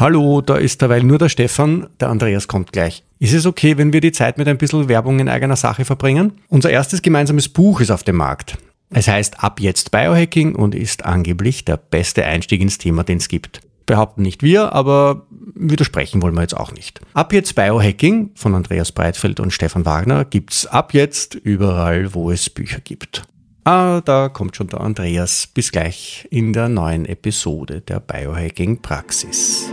Hallo, da ist derweil nur der Stefan, der Andreas kommt gleich. Ist es okay, wenn wir die Zeit mit ein bisschen Werbung in eigener Sache verbringen? Unser erstes gemeinsames Buch ist auf dem Markt. Es heißt Ab jetzt Biohacking und ist angeblich der beste Einstieg ins Thema, den es gibt. Behaupten nicht wir, aber widersprechen wollen wir jetzt auch nicht. Ab jetzt Biohacking von Andreas Breitfeld und Stefan Wagner gibt's ab jetzt überall, wo es Bücher gibt. Ah, da kommt schon der Andreas. Bis gleich in der neuen Episode der Biohacking Praxis.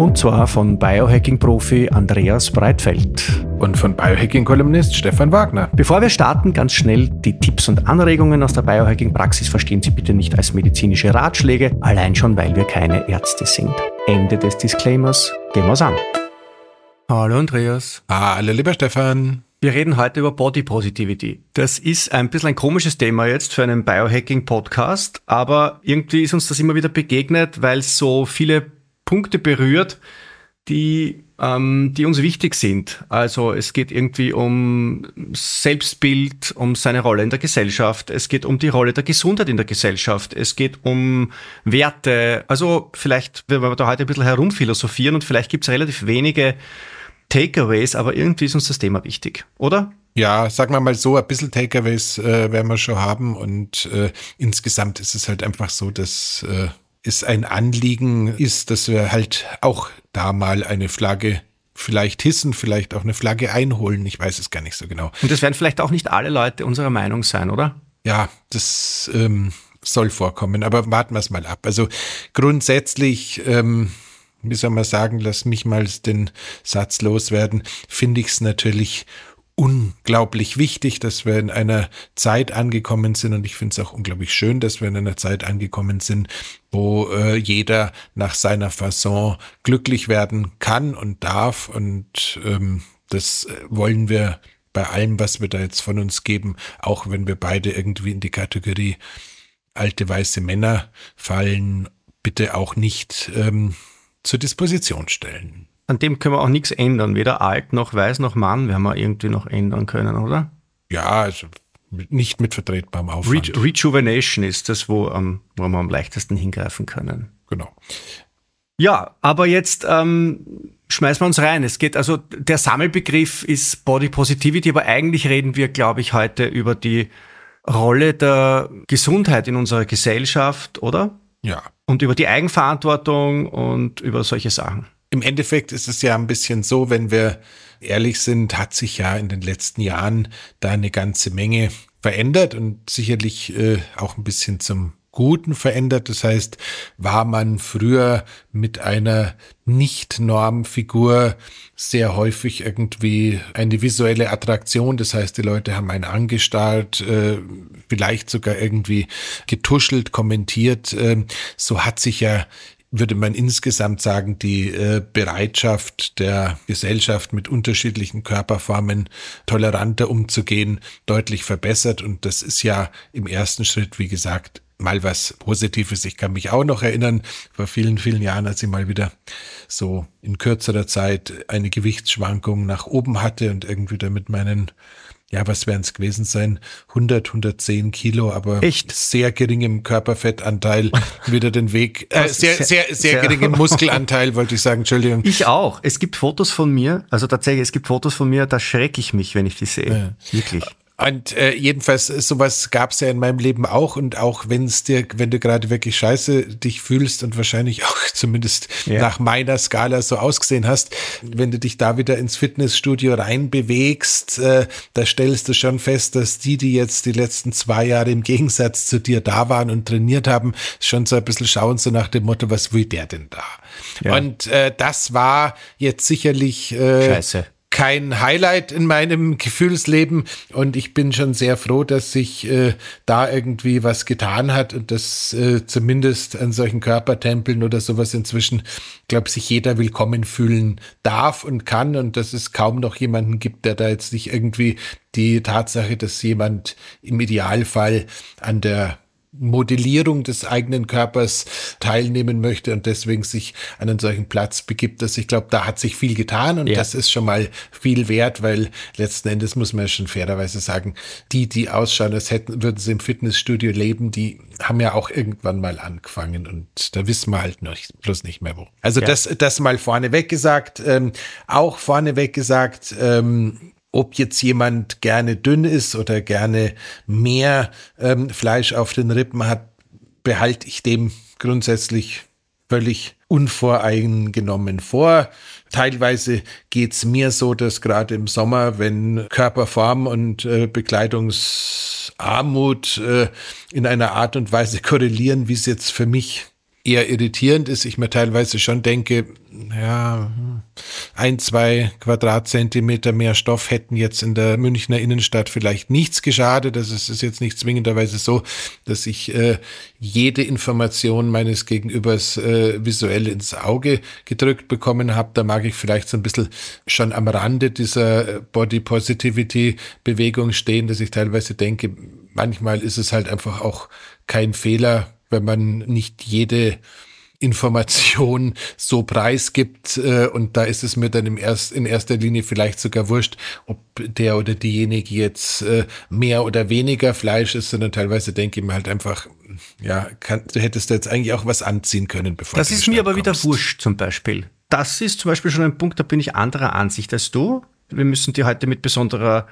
Und zwar von Biohacking-Profi Andreas Breitfeld. Und von Biohacking-Kolumnist Stefan Wagner. Bevor wir starten, ganz schnell die Tipps und Anregungen aus der Biohacking-Praxis verstehen Sie bitte nicht als medizinische Ratschläge, allein schon, weil wir keine Ärzte sind. Ende des Disclaimers. Gehen wir's an. Hallo Andreas. Hallo lieber Stefan. Wir reden heute über Body Positivity. Das ist ein bisschen ein komisches Thema jetzt für einen Biohacking-Podcast, aber irgendwie ist uns das immer wieder begegnet, weil es so viele Punkte berührt, die, ähm, die uns wichtig sind. Also es geht irgendwie um Selbstbild, um seine Rolle in der Gesellschaft, es geht um die Rolle der Gesundheit in der Gesellschaft, es geht um Werte. Also vielleicht werden wir da heute ein bisschen herumphilosophieren und vielleicht gibt es relativ wenige Takeaways, aber irgendwie ist uns das Thema wichtig, oder? Ja, sagen wir mal so, ein bisschen Takeaways äh, werden wir schon haben und äh, insgesamt ist es halt einfach so, dass äh, es ein Anliegen ist, dass wir halt auch da mal eine Flagge vielleicht hissen, vielleicht auch eine Flagge einholen. Ich weiß es gar nicht so genau. Und das werden vielleicht auch nicht alle Leute unserer Meinung sein, oder? Ja, das ähm, soll vorkommen, aber warten wir es mal ab. Also grundsätzlich, ähm, wie soll man sagen, lass mich mal den Satz loswerden, finde ich es natürlich unglaublich wichtig, dass wir in einer Zeit angekommen sind. Und ich finde es auch unglaublich schön, dass wir in einer Zeit angekommen sind, wo äh, jeder nach seiner Fasson glücklich werden kann und darf. Und ähm, das äh, wollen wir bei allem, was wir da jetzt von uns geben, auch wenn wir beide irgendwie in die Kategorie alte weiße Männer fallen, bitte auch nicht ähm, zur Disposition stellen an dem können wir auch nichts ändern. Weder alt noch weiß noch Mann werden wir irgendwie noch ändern können, oder? Ja, also nicht mit vertretbarem Aufwand. Re Rejuvenation ist das, wo, ähm, wo wir am leichtesten hingreifen können. Genau. Ja, aber jetzt ähm, schmeißen wir uns rein. Es geht also, der Sammelbegriff ist Body Positivity, aber eigentlich reden wir, glaube ich, heute über die Rolle der Gesundheit in unserer Gesellschaft, oder? Ja. Und über die Eigenverantwortung und über solche Sachen. Im Endeffekt ist es ja ein bisschen so, wenn wir ehrlich sind, hat sich ja in den letzten Jahren da eine ganze Menge verändert und sicherlich äh, auch ein bisschen zum Guten verändert. Das heißt, war man früher mit einer Nicht-Normfigur sehr häufig irgendwie eine visuelle Attraktion. Das heißt, die Leute haben einen angestarrt, äh, vielleicht sogar irgendwie getuschelt, kommentiert. Äh, so hat sich ja würde man insgesamt sagen, die äh, Bereitschaft der Gesellschaft mit unterschiedlichen Körperformen toleranter umzugehen deutlich verbessert. Und das ist ja im ersten Schritt, wie gesagt, mal was Positives. Ich kann mich auch noch erinnern, vor vielen, vielen Jahren, als ich mal wieder so in kürzerer Zeit eine Gewichtsschwankung nach oben hatte und irgendwie da mit meinen ja, was werden es gewesen sein? 100, 110 Kilo, aber Echt? sehr geringem Körperfettanteil wieder den Weg, äh, sehr, sehr, sehr, sehr geringem Muskelanteil, wollte ich sagen, Entschuldigung. Ich auch. Es gibt Fotos von mir, also tatsächlich, es gibt Fotos von mir, da schrecke ich mich, wenn ich die sehe. Ja. Wirklich. Und äh, jedenfalls, sowas gab es ja in meinem Leben auch. Und auch wenn es dir, wenn du gerade wirklich scheiße dich fühlst und wahrscheinlich auch zumindest ja. nach meiner Skala so ausgesehen hast, wenn du dich da wieder ins Fitnessstudio reinbewegst, äh, da stellst du schon fest, dass die, die jetzt die letzten zwei Jahre im Gegensatz zu dir da waren und trainiert haben, schon so ein bisschen schauen, so nach dem Motto, was will der denn da? Ja. Und äh, das war jetzt sicherlich äh, Scheiße kein Highlight in meinem Gefühlsleben. Und ich bin schon sehr froh, dass sich äh, da irgendwie was getan hat und dass äh, zumindest an solchen Körpertempeln oder sowas inzwischen, glaube sich jeder willkommen fühlen darf und kann und dass es kaum noch jemanden gibt, der da jetzt nicht irgendwie die Tatsache, dass jemand im Idealfall an der Modellierung des eigenen Körpers teilnehmen möchte und deswegen sich an einen solchen Platz begibt. dass ich glaube, da hat sich viel getan und ja. das ist schon mal viel wert, weil letzten Endes muss man ja schon fairerweise sagen, die, die ausschauen, als hätten, würden sie im Fitnessstudio leben, die haben ja auch irgendwann mal angefangen und da wissen wir halt noch bloß nicht mehr wo. Also ja. das, das mal vorneweg gesagt, ähm, auch vorneweg gesagt, ähm, ob jetzt jemand gerne dünn ist oder gerne mehr ähm, Fleisch auf den Rippen hat, behalte ich dem grundsätzlich völlig unvoreingenommen vor. Teilweise geht's mir so, dass gerade im Sommer, wenn Körperform und äh, Bekleidungsarmut äh, in einer Art und Weise korrelieren, wie es jetzt für mich eher irritierend ist, ich mir teilweise schon denke, ja, ein, zwei Quadratzentimeter mehr Stoff hätten jetzt in der Münchner Innenstadt vielleicht nichts geschadet. Das ist, ist jetzt nicht zwingenderweise so, dass ich äh, jede Information meines Gegenübers äh, visuell ins Auge gedrückt bekommen habe. Da mag ich vielleicht so ein bisschen schon am Rande dieser Body Positivity Bewegung stehen, dass ich teilweise denke, manchmal ist es halt einfach auch kein Fehler, wenn man nicht jede Information so preisgibt äh, und da ist es mir dann im erst, in erster Linie vielleicht sogar wurscht, ob der oder diejenige jetzt äh, mehr oder weniger Fleisch ist, sondern teilweise denke ich mir halt einfach, ja, kann, du hättest da jetzt eigentlich auch was anziehen können, bevor Das ist mir aber kommst. wieder wurscht zum Beispiel. Das ist zum Beispiel schon ein Punkt, da bin ich anderer Ansicht als du. Wir müssen die heute mit besonderer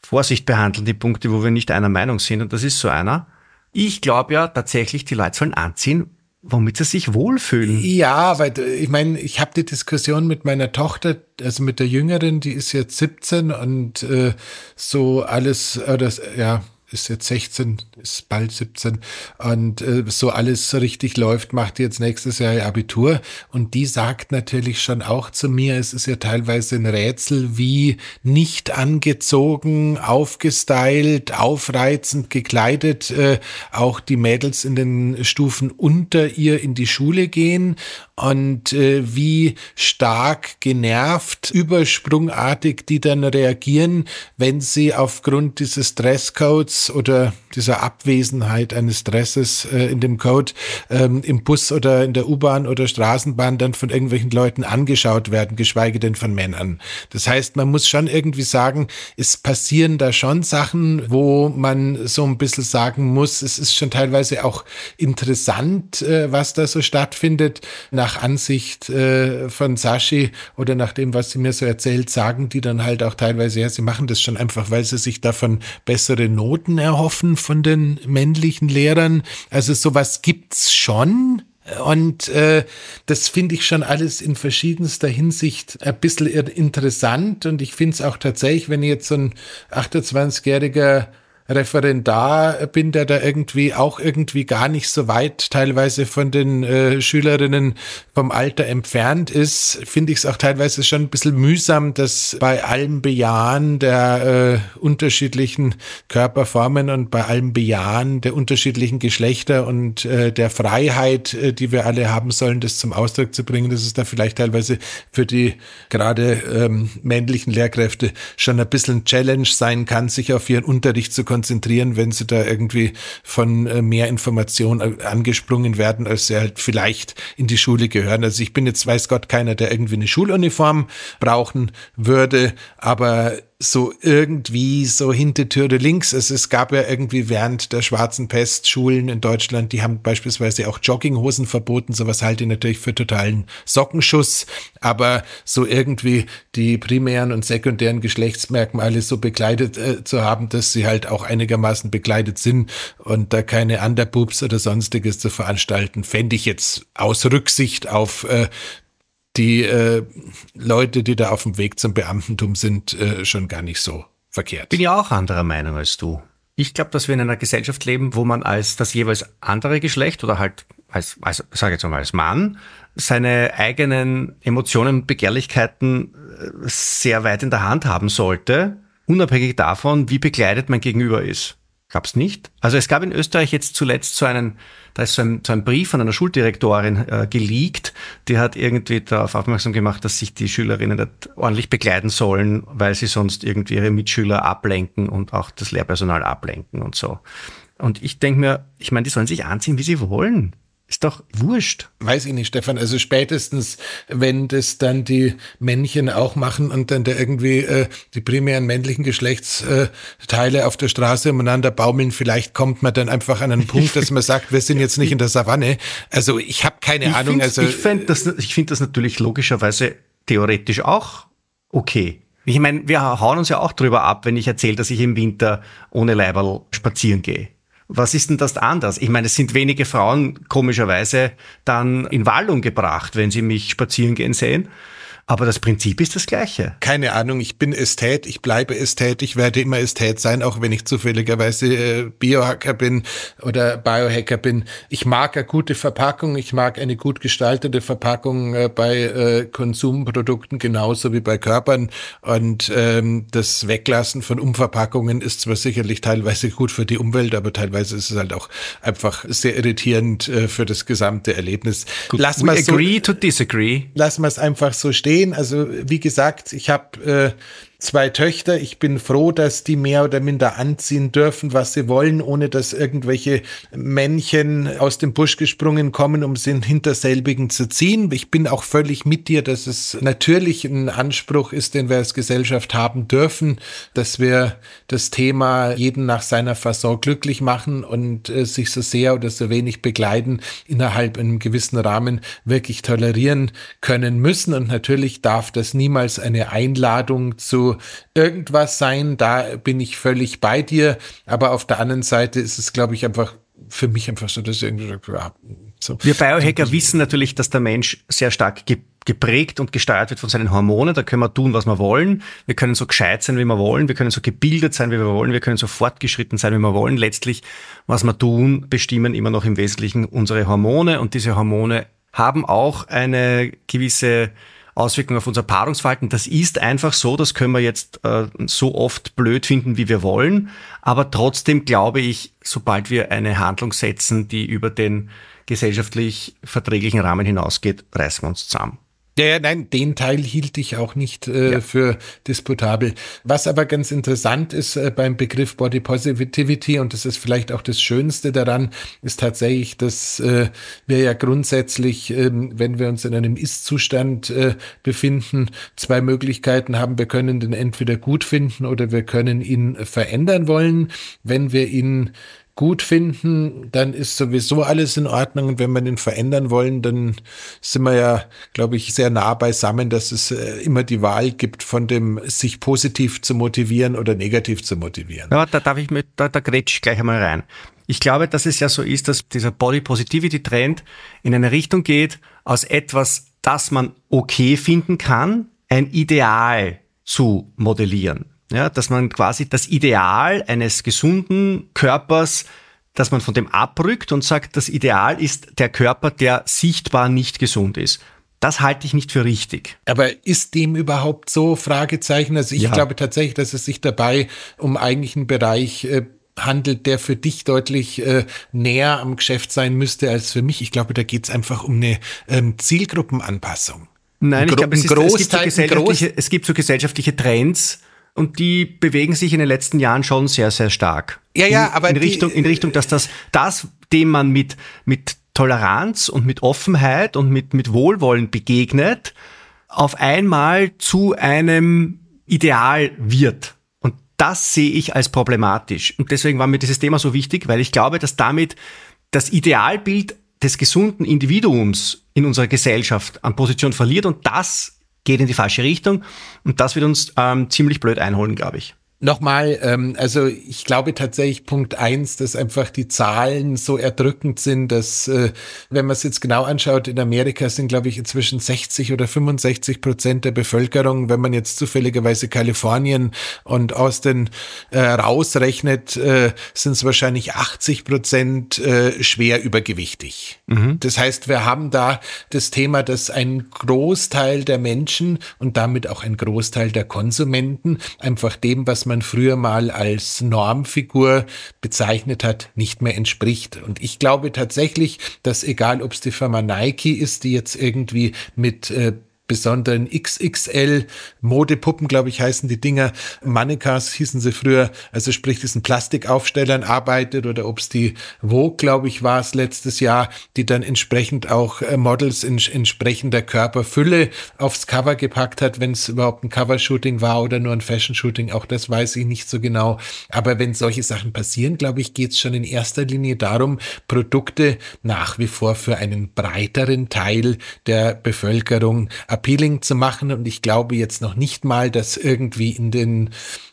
Vorsicht behandeln, die Punkte, wo wir nicht einer Meinung sind und das ist so einer. Ich glaube ja tatsächlich, die Leute sollen anziehen, womit sie sich wohlfühlen. Ja, weil ich meine, ich habe die Diskussion mit meiner Tochter, also mit der Jüngeren, die ist jetzt 17 und äh, so alles, äh, das, ja, ist jetzt 16, ist bald 17 und äh, so alles richtig läuft, macht jetzt nächstes Jahr ihr Abitur. Und die sagt natürlich schon auch zu mir, es ist ja teilweise ein Rätsel, wie nicht angezogen, aufgestylt, aufreizend gekleidet äh, auch die Mädels in den Stufen unter ihr in die Schule gehen. Und äh, wie stark genervt, übersprungartig die dann reagieren, wenn sie aufgrund dieses Dresscodes oder dieser Abwesenheit eines Stresses äh, in dem Code ähm, im Bus oder in der U-Bahn oder Straßenbahn dann von irgendwelchen Leuten angeschaut werden, geschweige denn von Männern. Das heißt, man muss schon irgendwie sagen, es passieren da schon Sachen, wo man so ein bisschen sagen muss, es ist schon teilweise auch interessant, äh, was da so stattfindet. Nach Ansicht äh, von Sashi oder nach dem, was sie mir so erzählt, sagen die dann halt auch teilweise, ja, sie machen das schon einfach, weil sie sich davon bessere Noten erhoffen von den männlichen Lehrern. Also sowas gibt's schon. Und äh, das finde ich schon alles in verschiedenster Hinsicht ein bisschen interessant. Und ich finde es auch tatsächlich, wenn jetzt so ein 28-jähriger Referendar bin, der da irgendwie auch irgendwie gar nicht so weit teilweise von den äh, Schülerinnen vom Alter entfernt ist, finde ich es auch teilweise schon ein bisschen mühsam, dass bei allem Bejahen der äh, unterschiedlichen Körperformen und bei allem Bejahen der unterschiedlichen Geschlechter und äh, der Freiheit, äh, die wir alle haben sollen, das zum Ausdruck zu bringen, dass es da vielleicht teilweise für die gerade ähm, männlichen Lehrkräfte schon ein bisschen Challenge sein kann, sich auf ihren Unterricht zu konzentrieren, wenn sie da irgendwie von äh, mehr Informationen äh, angesprungen werden, als sie halt vielleicht in die Schule gehören. Also ich bin jetzt, weiß Gott, keiner, der irgendwie eine Schuluniform brauchen würde, aber so irgendwie so Hintertüre links. Es, es gab ja irgendwie während der schwarzen Pest Schulen in Deutschland, die haben beispielsweise auch Jogginghosen verboten. Sowas halte ich natürlich für totalen Sockenschuss. Aber so irgendwie die primären und sekundären Geschlechtsmerkmale so bekleidet äh, zu haben, dass sie halt auch einigermaßen bekleidet sind und da keine Underboobs oder sonstiges zu veranstalten, fände ich jetzt aus Rücksicht auf äh, die äh, Leute, die da auf dem Weg zum Beamtentum sind, äh, schon gar nicht so verkehrt. Bin ja auch anderer Meinung als du. Ich glaube, dass wir in einer Gesellschaft leben, wo man als das jeweils andere Geschlecht oder halt als, als sage jetzt mal als Mann seine eigenen Emotionen und Begehrlichkeiten äh, sehr weit in der Hand haben sollte, unabhängig davon, wie bekleidet mein Gegenüber ist. Gab's nicht? Also es gab in Österreich jetzt zuletzt so einen da ist so ein, so ein Brief von einer Schuldirektorin äh, geleakt, die hat irgendwie darauf aufmerksam gemacht, dass sich die Schülerinnen nicht ordentlich begleiten sollen, weil sie sonst irgendwie ihre Mitschüler ablenken und auch das Lehrpersonal ablenken und so. Und ich denke mir, ich meine, die sollen sich anziehen, wie sie wollen. Ist doch wurscht. Weiß ich nicht, Stefan. Also spätestens, wenn das dann die Männchen auch machen und dann da irgendwie äh, die primären männlichen Geschlechtsteile äh, auf der Straße umeinander baumeln, vielleicht kommt man dann einfach an einen Punkt, dass man sagt, wir sind jetzt nicht in der Savanne. Also ich habe keine ich Ahnung. Also ich finde das, ich finde das natürlich logischerweise theoretisch auch okay. Ich meine, wir hauen uns ja auch drüber ab, wenn ich erzähle, dass ich im Winter ohne Leiberl spazieren gehe. Was ist denn das anders? Ich meine, es sind wenige Frauen komischerweise dann in Wallung gebracht, wenn sie mich spazieren gehen sehen. Aber das Prinzip ist das gleiche. Keine Ahnung, ich bin Ästhet, ich bleibe Ästhet, ich werde immer Ästhet sein, auch wenn ich zufälligerweise äh, Biohacker bin oder Biohacker bin. Ich mag eine gute Verpackung, ich mag eine gut gestaltete Verpackung äh, bei äh, Konsumprodukten genauso wie bei Körpern. Und ähm, das Weglassen von Umverpackungen ist zwar sicherlich teilweise gut für die Umwelt, aber teilweise ist es halt auch einfach sehr irritierend für das gesamte Erlebnis. Gut, Lass mal agree so, to disagree. Lass mal es einfach so stehen sehen. Also wie gesagt, ich habe äh, zwei Töchter. Ich bin froh, dass die mehr oder minder anziehen dürfen, was sie wollen, ohne dass irgendwelche Männchen aus dem Busch gesprungen kommen, um sie hinter selbigen zu ziehen. Ich bin auch völlig mit dir, dass es natürlich ein Anspruch ist, den wir als Gesellschaft haben dürfen, dass wir das Thema jeden nach seiner Fasson glücklich machen und äh, sich so sehr oder so wenig begleiten innerhalb einem gewissen Rahmen wirklich tolerieren können müssen. Und natürlich darf das niemals eine Einladung zu irgendwas sein, da bin ich völlig bei dir. Aber auf der anderen Seite ist es, glaube ich, einfach für mich einfach so, dass irgendwie ja, so. Wir Biohacker wissen natürlich, dass der Mensch sehr stark geprägt und gesteuert wird von seinen Hormonen. Da können wir tun, was wir wollen. Wir können so gescheit sein, wie wir wollen. Wir können so gebildet sein, wie wir wollen. Wir können so fortgeschritten sein, wie wir wollen. Letztlich, was wir tun, bestimmen immer noch im Wesentlichen unsere Hormone. Und diese Hormone haben auch eine gewisse Auswirkungen auf unser Paarungsverhalten. Das ist einfach so, das können wir jetzt äh, so oft blöd finden, wie wir wollen. Aber trotzdem glaube ich, sobald wir eine Handlung setzen, die über den gesellschaftlich verträglichen Rahmen hinausgeht, reißen wir uns zusammen. Ja, ja, nein, den Teil hielt ich auch nicht äh, ja. für disputabel. Was aber ganz interessant ist äh, beim Begriff Body Positivity, und das ist vielleicht auch das Schönste daran, ist tatsächlich, dass äh, wir ja grundsätzlich, äh, wenn wir uns in einem Ist-Zustand äh, befinden, zwei Möglichkeiten haben. Wir können den entweder gut finden oder wir können ihn verändern wollen. Wenn wir ihn gut finden, dann ist sowieso alles in Ordnung. Und wenn wir den verändern wollen, dann sind wir ja, glaube ich, sehr nah beisammen, dass es äh, immer die Wahl gibt, von dem sich positiv zu motivieren oder negativ zu motivieren. Ja, da darf ich mit, da, da grätsch ich gleich einmal rein. Ich glaube, dass es ja so ist, dass dieser Body Positivity Trend in eine Richtung geht, aus etwas, das man okay finden kann, ein Ideal zu modellieren. Ja, dass man quasi das Ideal eines gesunden Körpers, dass man von dem abrückt und sagt, das Ideal ist der Körper, der sichtbar nicht gesund ist. Das halte ich nicht für richtig. Aber ist dem überhaupt so? Fragezeichen. Also ich ja. glaube tatsächlich, dass es sich dabei um eigentlich einen Bereich äh, handelt, der für dich deutlich äh, näher am Geschäft sein müsste als für mich. Ich glaube, da geht es einfach um eine ähm, Zielgruppenanpassung. Nein, ich glaube, es, ist, es, gibt so gesellschaftliche, es gibt so gesellschaftliche Trends, und die bewegen sich in den letzten Jahren schon sehr, sehr stark. Ja, ja, aber in, Richtung, in Richtung, dass das, das, dem man mit, mit Toleranz und mit Offenheit und mit, mit Wohlwollen begegnet, auf einmal zu einem Ideal wird. Und das sehe ich als problematisch. Und deswegen war mir dieses Thema so wichtig, weil ich glaube, dass damit das Idealbild des gesunden Individuums in unserer Gesellschaft an Position verliert und das geht in die falsche Richtung. Und das wird uns ähm, ziemlich blöd einholen, glaube ich. Nochmal, ähm, also ich glaube tatsächlich Punkt eins, dass einfach die Zahlen so erdrückend sind, dass, äh, wenn man es jetzt genau anschaut, in Amerika sind, glaube ich, inzwischen 60 oder 65 Prozent der Bevölkerung, wenn man jetzt zufälligerweise Kalifornien und Austin äh, rausrechnet, äh, sind es wahrscheinlich 80 Prozent äh, schwer übergewichtig. Mhm. Das heißt, wir haben da das Thema, dass ein Großteil der Menschen und damit auch ein Großteil der Konsumenten einfach dem, was man man früher mal als Normfigur bezeichnet hat, nicht mehr entspricht. Und ich glaube tatsächlich, dass egal ob es die Firma Nike ist, die jetzt irgendwie mit äh, besonderen XXL Modepuppen, glaube ich, heißen die Dinger. Mannequins hießen sie früher, also sprich diesen Plastikaufstellern arbeitet oder ob es die Vogue, glaube ich, war es letztes Jahr, die dann entsprechend auch äh, Models in entsprechender Körperfülle aufs Cover gepackt hat, wenn es überhaupt ein Covershooting war oder nur ein Fashion-Shooting, auch das weiß ich nicht so genau. Aber wenn solche Sachen passieren, glaube ich, geht es schon in erster Linie darum, Produkte nach wie vor für einen breiteren Teil der Bevölkerung appealing zu machen. Und ich glaube jetzt noch nicht mal, dass irgendwie in den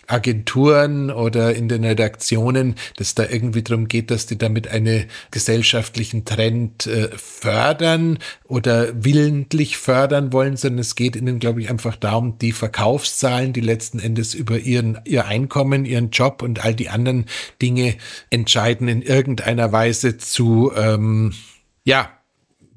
Agenturen oder in den Redaktionen, dass da irgendwie darum geht, dass die damit einen gesellschaftlichen Trend äh, fördern oder willentlich fördern wollen, sondern es geht ihnen, glaube ich, einfach darum, die Verkaufszahlen, die letzten Endes über ihren, ihr Einkommen, ihren Job und all die anderen Dinge entscheiden, in irgendeiner Weise zu, ähm, ja,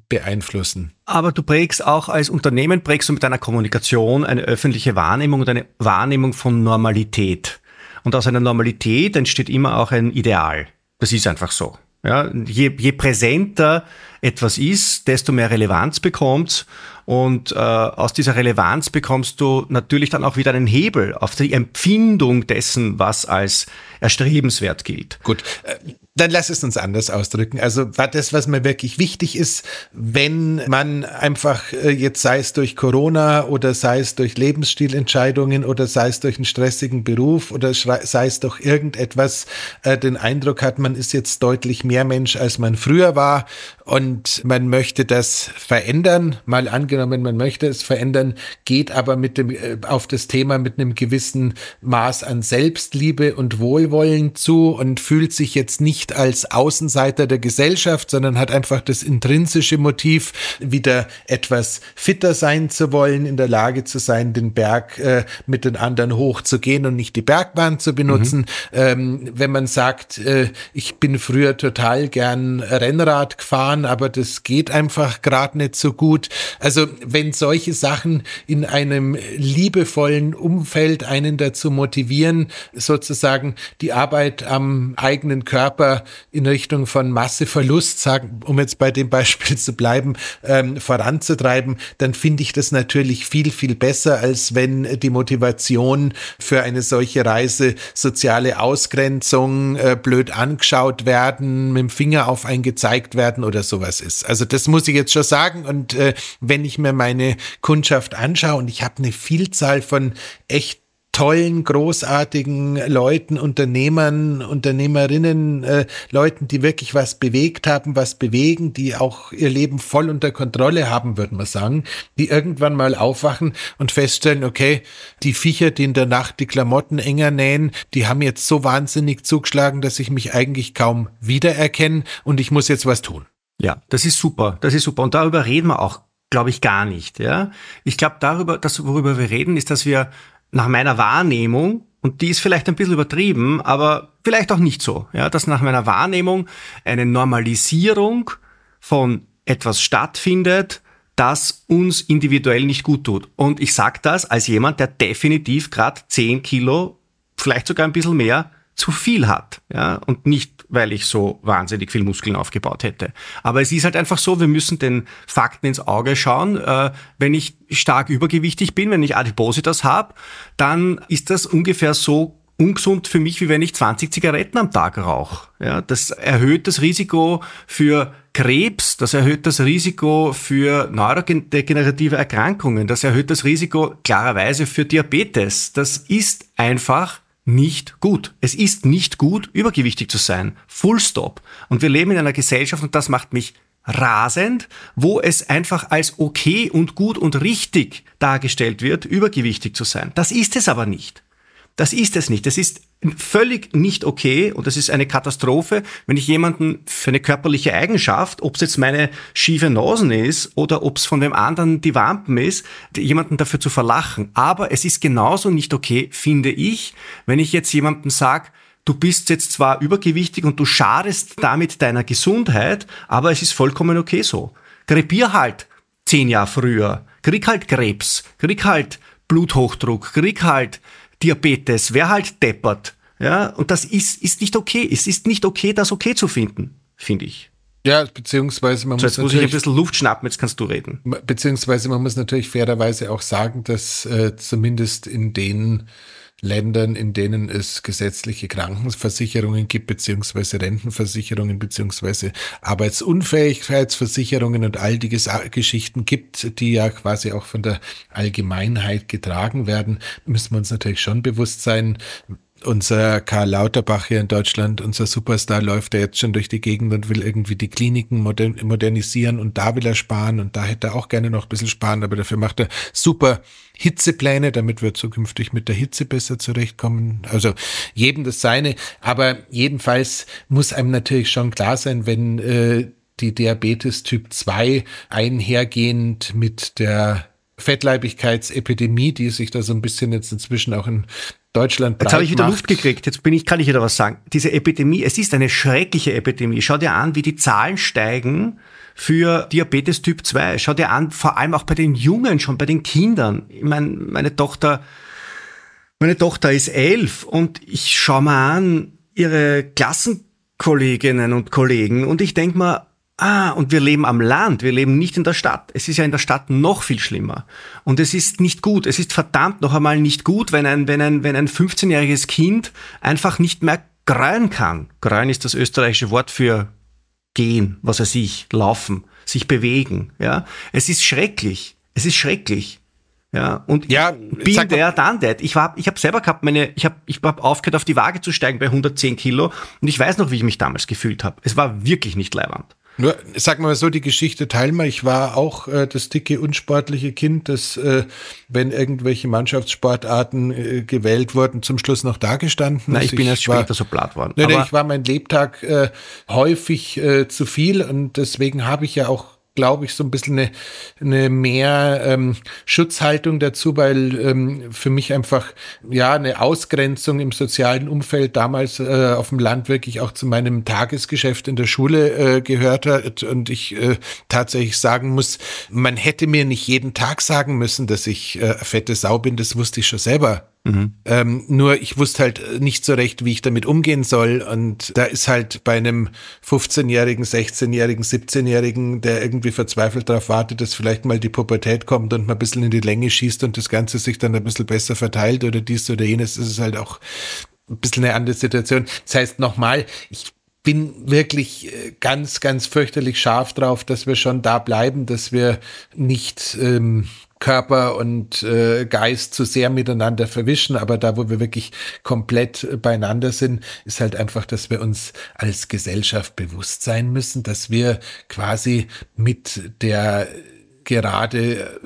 beeinflussen. Aber du prägst auch als Unternehmen, prägst du mit deiner Kommunikation eine öffentliche Wahrnehmung und eine Wahrnehmung von Normalität. Und aus einer Normalität entsteht immer auch ein Ideal. Das ist einfach so. Ja, je, je präsenter etwas ist, desto mehr Relevanz bekommt und äh, aus dieser Relevanz bekommst du natürlich dann auch wieder einen Hebel auf die Empfindung dessen, was als erstrebenswert gilt. Gut, äh, dann lass es uns anders ausdrücken. Also das, was mir wirklich wichtig ist, wenn man einfach äh, jetzt sei es durch Corona oder sei es durch Lebensstilentscheidungen oder sei es durch einen stressigen Beruf oder sei es durch irgendetwas äh, den Eindruck hat, man ist jetzt deutlich mehr Mensch, als man früher war und man möchte das verändern. Mal angenommen, man möchte es verändern, geht aber mit dem äh, auf das Thema mit einem gewissen Maß an Selbstliebe und Wohlwollen zu und fühlt sich jetzt nicht nicht als Außenseiter der Gesellschaft, sondern hat einfach das intrinsische Motiv, wieder etwas fitter sein zu wollen, in der Lage zu sein, den Berg äh, mit den anderen hochzugehen und nicht die Bergbahn zu benutzen. Mhm. Ähm, wenn man sagt, äh, ich bin früher total gern Rennrad gefahren, aber das geht einfach gerade nicht so gut. Also wenn solche Sachen in einem liebevollen Umfeld einen dazu motivieren, sozusagen die Arbeit am eigenen Körper in Richtung von Masseverlust, sagen, um jetzt bei dem Beispiel zu bleiben, ähm, voranzutreiben, dann finde ich das natürlich viel, viel besser, als wenn die Motivation für eine solche Reise soziale Ausgrenzung, äh, blöd angeschaut werden, mit dem Finger auf einen gezeigt werden oder sowas ist. Also das muss ich jetzt schon sagen. Und äh, wenn ich mir meine Kundschaft anschaue und ich habe eine Vielzahl von echt tollen, großartigen Leuten, Unternehmern, Unternehmerinnen, äh, Leuten, die wirklich was bewegt haben, was bewegen, die auch ihr Leben voll unter Kontrolle haben, würde man sagen, die irgendwann mal aufwachen und feststellen, okay, die Viecher, die in der Nacht die Klamotten enger nähen, die haben jetzt so wahnsinnig zugeschlagen, dass ich mich eigentlich kaum wiedererkenne und ich muss jetzt was tun. Ja, das ist super. Das ist super. Und darüber reden wir auch, glaube ich, gar nicht. Ja, ich glaube, darüber, das, worüber wir reden, ist, dass wir nach meiner Wahrnehmung, und die ist vielleicht ein bisschen übertrieben, aber vielleicht auch nicht so, ja, dass nach meiner Wahrnehmung eine Normalisierung von etwas stattfindet, das uns individuell nicht gut tut. Und ich sage das als jemand, der definitiv gerade 10 Kilo, vielleicht sogar ein bisschen mehr, zu viel hat. Ja? Und nicht, weil ich so wahnsinnig viel Muskeln aufgebaut hätte. Aber es ist halt einfach so, wir müssen den Fakten ins Auge schauen. Äh, wenn ich stark übergewichtig bin, wenn ich Adipositas habe, dann ist das ungefähr so ungesund für mich, wie wenn ich 20 Zigaretten am Tag rauche. Ja, das erhöht das Risiko für Krebs, das erhöht das Risiko für neurodegenerative Erkrankungen, das erhöht das Risiko klarerweise für Diabetes. Das ist einfach nicht gut. Es ist nicht gut, übergewichtig zu sein. Full stop. Und wir leben in einer Gesellschaft, und das macht mich rasend, wo es einfach als okay und gut und richtig dargestellt wird, übergewichtig zu sein. Das ist es aber nicht. Das ist es nicht. Das ist völlig nicht okay und das ist eine Katastrophe, wenn ich jemanden für eine körperliche Eigenschaft, ob es jetzt meine schiefe Nasen ist oder ob es von dem anderen die Wampen ist, jemanden dafür zu verlachen. Aber es ist genauso nicht okay, finde ich, wenn ich jetzt jemandem sage, du bist jetzt zwar übergewichtig und du schadest damit deiner Gesundheit, aber es ist vollkommen okay so. Krepier halt zehn Jahre früher, krieg halt Krebs, krieg halt Bluthochdruck, krieg halt Diabetes, wer halt deppert. Ja, und das ist, ist nicht okay. Es ist nicht okay, das okay zu finden, finde ich. Ja, beziehungsweise man so, muss. Jetzt muss ich ein bisschen Luft schnappen, jetzt kannst du reden. Beziehungsweise man muss natürlich fairerweise auch sagen, dass äh, zumindest in den Ländern, in denen es gesetzliche Krankenversicherungen gibt, beziehungsweise Rentenversicherungen, beziehungsweise Arbeitsunfähigkeitsversicherungen und all die Geschichten gibt, die ja quasi auch von der Allgemeinheit getragen werden, müssen wir uns natürlich schon bewusst sein, unser Karl Lauterbach hier in Deutschland, unser Superstar, läuft ja jetzt schon durch die Gegend und will irgendwie die Kliniken modernisieren und da will er sparen und da hätte er auch gerne noch ein bisschen sparen, aber dafür macht er super Hitzepläne, damit wir zukünftig mit der Hitze besser zurechtkommen. Also jedem das seine, aber jedenfalls muss einem natürlich schon klar sein, wenn äh, die Diabetes Typ 2 einhergehend mit der Fettleibigkeitsepidemie, die sich da so ein bisschen jetzt inzwischen auch in Deutschland Jetzt habe ich wieder macht. Luft gekriegt. Jetzt bin ich, kann ich wieder was sagen. Diese Epidemie, es ist eine schreckliche Epidemie. Schau dir an, wie die Zahlen steigen für Diabetes Typ 2. Schau dir an, vor allem auch bei den Jungen, schon bei den Kindern. Ich meine, meine Tochter, meine Tochter ist elf und ich schaue mal an, ihre Klassenkolleginnen und Kollegen und ich denke mal, Ah, und wir leben am Land, wir leben nicht in der Stadt. Es ist ja in der Stadt noch viel schlimmer. Und es ist nicht gut, es ist verdammt noch einmal nicht gut, wenn ein, wenn ein, wenn ein 15-jähriges Kind einfach nicht mehr greien kann. Greien ist das österreichische Wort für gehen, was er sich, laufen, sich bewegen, ja. Es ist schrecklich. Es ist schrecklich. Ja, und ja, bin der dann that. Ich war, ich habe selber gehabt, meine, ich habe, ich hab aufgehört, auf die Waage zu steigen bei 110 Kilo und ich weiß noch, wie ich mich damals gefühlt habe. Es war wirklich nicht leibend. Nur, sag mal so, die Geschichte teilen wir. Ich war auch äh, das dicke, unsportliche Kind, das, äh, wenn irgendwelche Mannschaftssportarten äh, gewählt wurden, zum Schluss noch dagestanden Nein, ich bin erst später so platt worden. Nein, ich war mein Lebtag äh, häufig äh, zu viel und deswegen habe ich ja auch glaube ich, so ein bisschen eine, eine mehr ähm, Schutzhaltung dazu, weil ähm, für mich einfach ja eine Ausgrenzung im sozialen Umfeld damals äh, auf dem Land wirklich auch zu meinem Tagesgeschäft in der Schule äh, gehört hat und ich äh, tatsächlich sagen muss, man hätte mir nicht jeden Tag sagen müssen, dass ich äh, fette Sau bin, das wusste ich schon selber. Mhm. Ähm, nur ich wusste halt nicht so recht, wie ich damit umgehen soll. Und da ist halt bei einem 15-Jährigen, 16-Jährigen, 17-Jährigen, der irgendwie verzweifelt darauf wartet, dass vielleicht mal die Pubertät kommt und mal ein bisschen in die Länge schießt und das Ganze sich dann ein bisschen besser verteilt oder dies oder jenes, ist es halt auch ein bisschen eine andere Situation. Das heißt nochmal, ich bin wirklich äh, ganz, ganz fürchterlich scharf drauf, dass wir schon da bleiben, dass wir nicht ähm, Körper und äh, Geist zu sehr miteinander verwischen, aber da, wo wir wirklich komplett beieinander sind, ist halt einfach, dass wir uns als Gesellschaft bewusst sein müssen, dass wir quasi mit der gerade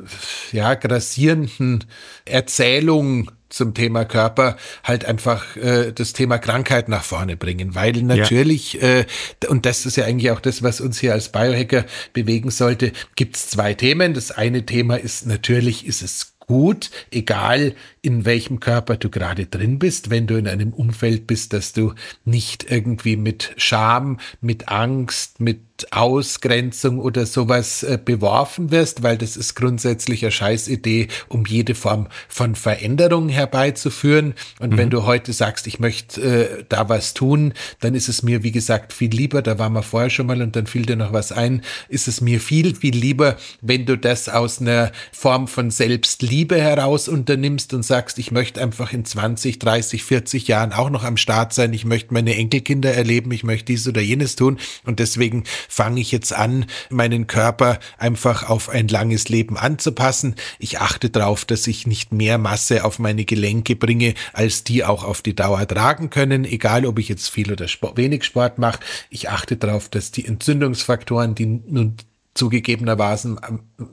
ja grassierenden Erzählung zum Thema Körper halt einfach äh, das Thema Krankheit nach vorne bringen, weil natürlich, ja. äh, und das ist ja eigentlich auch das, was uns hier als Biohacker bewegen sollte, gibt es zwei Themen. Das eine Thema ist natürlich, ist es gut, egal in welchem Körper du gerade drin bist, wenn du in einem Umfeld bist, dass du nicht irgendwie mit Scham, mit Angst, mit Ausgrenzung oder sowas äh, beworfen wirst, weil das ist grundsätzlich eine Scheißidee, um jede Form von Veränderung herbeizuführen. Und mhm. wenn du heute sagst, ich möchte äh, da was tun, dann ist es mir, wie gesagt, viel lieber, da waren wir vorher schon mal und dann fiel dir noch was ein, ist es mir viel, viel lieber, wenn du das aus einer Form von Selbstliebe heraus unternimmst und sagst, ich möchte einfach in 20, 30, 40 Jahren auch noch am Start sein, ich möchte meine Enkelkinder erleben, ich möchte dies oder jenes tun und deswegen fange ich jetzt an, meinen Körper einfach auf ein langes Leben anzupassen. Ich achte darauf, dass ich nicht mehr Masse auf meine Gelenke bringe, als die auch auf die Dauer tragen können, egal ob ich jetzt viel oder wenig Sport mache. Ich achte darauf, dass die Entzündungsfaktoren, die nun zugegebenermaßen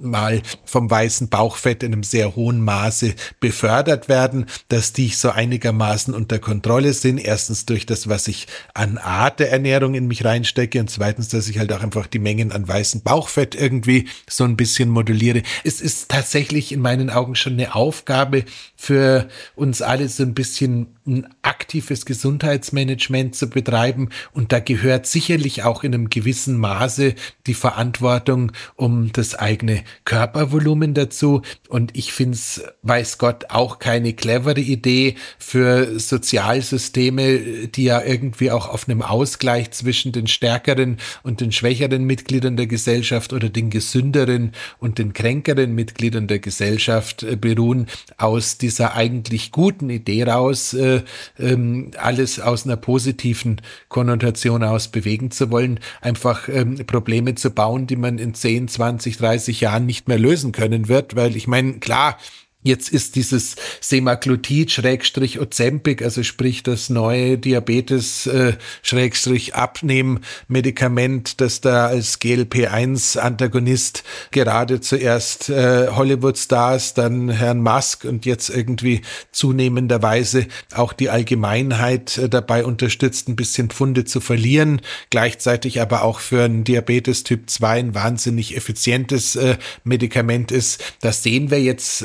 mal vom weißen Bauchfett in einem sehr hohen Maße befördert werden, dass die so einigermaßen unter Kontrolle sind. Erstens durch das, was ich an Art der Ernährung in mich reinstecke und zweitens, dass ich halt auch einfach die Mengen an weißem Bauchfett irgendwie so ein bisschen moduliere. Es ist tatsächlich in meinen Augen schon eine Aufgabe für uns alle so ein bisschen ein aktives Gesundheitsmanagement zu betreiben und da gehört sicherlich auch in einem gewissen Maße die Verantwortung Bewertung um das eigene Körpervolumen dazu. Und ich finde es, weiß Gott, auch keine clevere Idee für Sozialsysteme, die ja irgendwie auch auf einem Ausgleich zwischen den stärkeren und den schwächeren Mitgliedern der Gesellschaft oder den gesünderen und den kränkeren Mitgliedern der Gesellschaft äh, beruhen, aus dieser eigentlich guten Idee raus, äh, ähm, alles aus einer positiven Konnotation aus bewegen zu wollen, einfach ähm, Probleme zu bauen, die man in 10, 20, 30 Jahren nicht mehr lösen können wird, weil ich meine, klar, Jetzt ist dieses Semaglutid Schrägstrich Ozempic, also sprich das neue Diabetes äh, Schrägstrich Abnehmmedikament, das da als GLP-1 Antagonist gerade zuerst äh, Hollywood Stars, dann Herrn Musk und jetzt irgendwie zunehmenderweise auch die Allgemeinheit äh, dabei unterstützt, ein bisschen Pfunde zu verlieren, gleichzeitig aber auch für einen Diabetes Typ 2 ein wahnsinnig effizientes Medikament ist. Das sehen wir jetzt